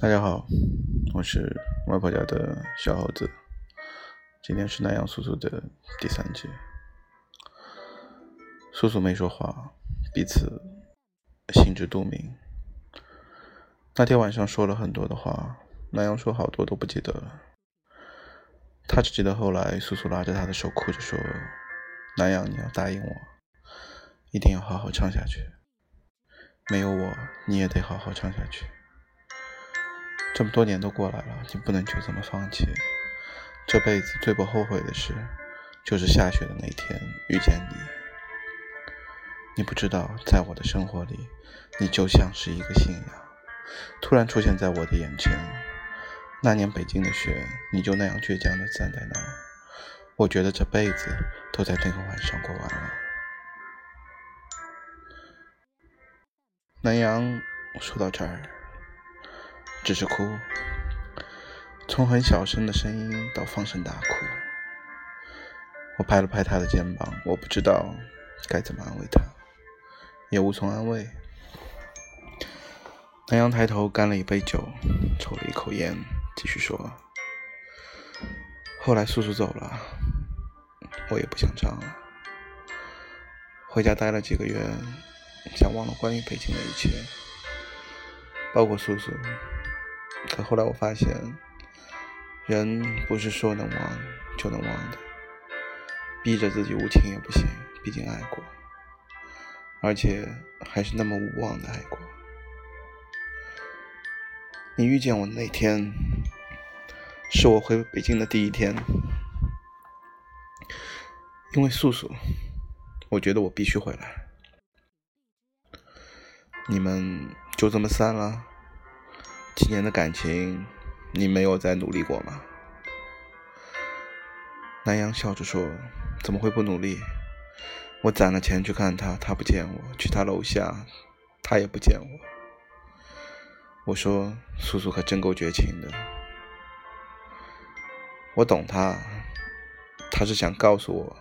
大家好，我是外婆家的小猴子。今天是南阳叔叔的第三集。叔叔没说话，彼此心知肚明。那天晚上说了很多的话，南阳说好多都不记得了。他只记得后来叔叔拉着他的手哭着说：“南阳，你要答应我，一定要好好唱下去。没有我，你也得好好唱下去。”这么多年都过来了，你不能就这么放弃。这辈子最不后悔的事，就是下雪的那天遇见你。你不知道，在我的生活里，你就像是一个信仰，突然出现在我的眼前。那年北京的雪，你就那样倔强地站在那儿。我觉得这辈子都在那个晚上过完了。南阳，说到这儿。只是哭，从很小声的声音到放声大哭。我拍了拍他的肩膀，我不知道该怎么安慰他，也无从安慰。南阳抬头干了一杯酒，抽了一口烟，继续说：“后来叔叔走了，我也不想唱了。回家待了几个月，想忘了关于北京的一切，包括叔叔。”可后来我发现，人不是说能忘就能忘的，逼着自己无情也不行，毕竟爱过，而且还是那么无望的爱过。你遇见我那天，是我回北京的第一天，因为素素，我觉得我必须回来。你们就这么散了？几年的感情，你没有再努力过吗？南阳笑着说：“怎么会不努力？我攒了钱去看他，他不见我；去他楼下，他也不见我。”我说：“素素可真够绝情的。”我懂他，他是想告诉我，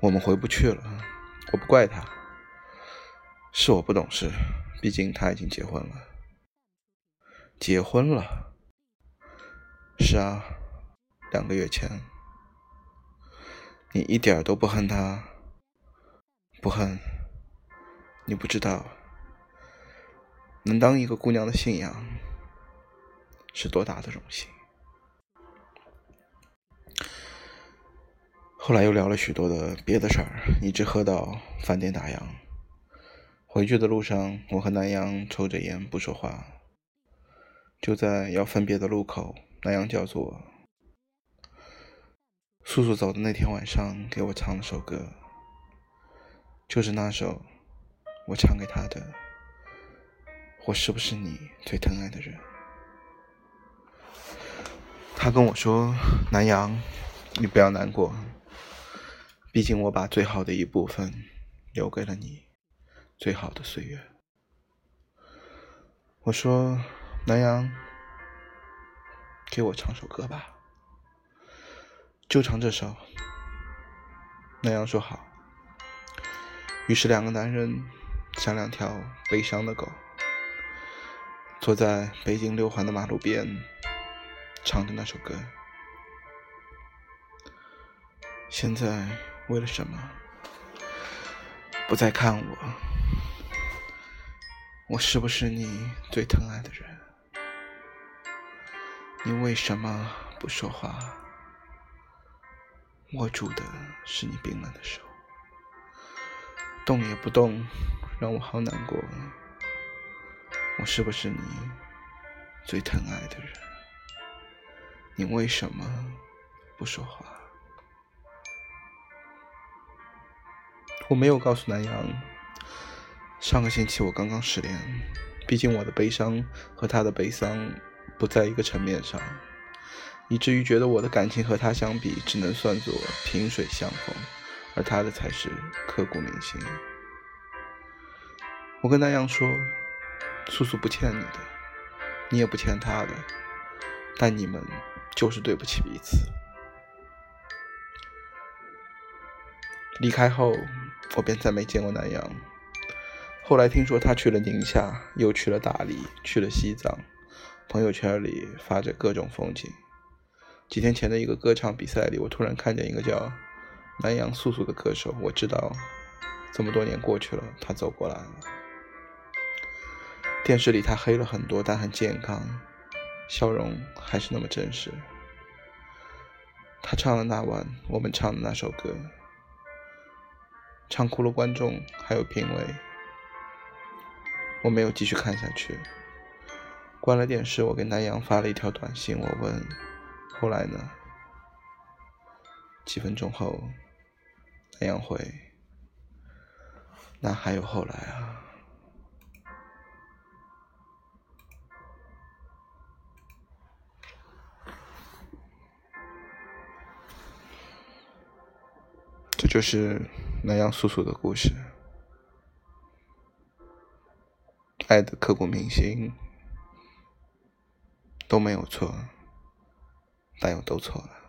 我们回不去了。我不怪他，是我不懂事，毕竟他已经结婚了。结婚了，是啊，两个月前，你一点都不恨他，不恨，你不知道，能当一个姑娘的信仰是多大的荣幸。后来又聊了许多的别的事儿，一直喝到饭店打烊。回去的路上，我和南阳抽着烟不说话。就在要分别的路口，南阳叫做叔叔走的那天晚上，给我唱了首歌，就是那首我唱给他的。我是不是你最疼爱的人？他跟我说：“南阳，你不要难过，毕竟我把最好的一部分留给了你，最好的岁月。”我说。南阳，给我唱首歌吧，就唱这首。南阳说好。于是两个男人像两条悲伤的狗，坐在北京六环的马路边，唱着那首歌。现在为了什么不再看我？我是不是你最疼爱的人？你为什么不说话？握住的是你冰冷的手，动也不动，让我好难过。我是不是你最疼爱的人？你为什么不说话？我没有告诉南阳，上个星期我刚刚失恋，毕竟我的悲伤和他的悲伤。不在一个层面上，以至于觉得我的感情和他相比，只能算作萍水相逢，而他的才是刻骨铭心。我跟南阳说，素素不欠你的，你也不欠他的，但你们就是对不起彼此。离开后，我便再没见过南阳。后来听说他去了宁夏，又去了大理，去了西藏。朋友圈里发着各种风景。几天前的一个歌唱比赛里，我突然看见一个叫南阳素素的歌手，我知道这么多年过去了，他走过来了。电视里他黑了很多，但很健康，笑容还是那么真实。他唱了那晚我们唱的那首歌，唱哭了观众，还有评委。我没有继续看下去，关了电视。我给南阳发了一条短信，我问：“后来呢？”几分钟后，南阳回：“那还有后来啊。”这就是南阳素素的故事，爱的刻骨铭心都没有错，但又都错了。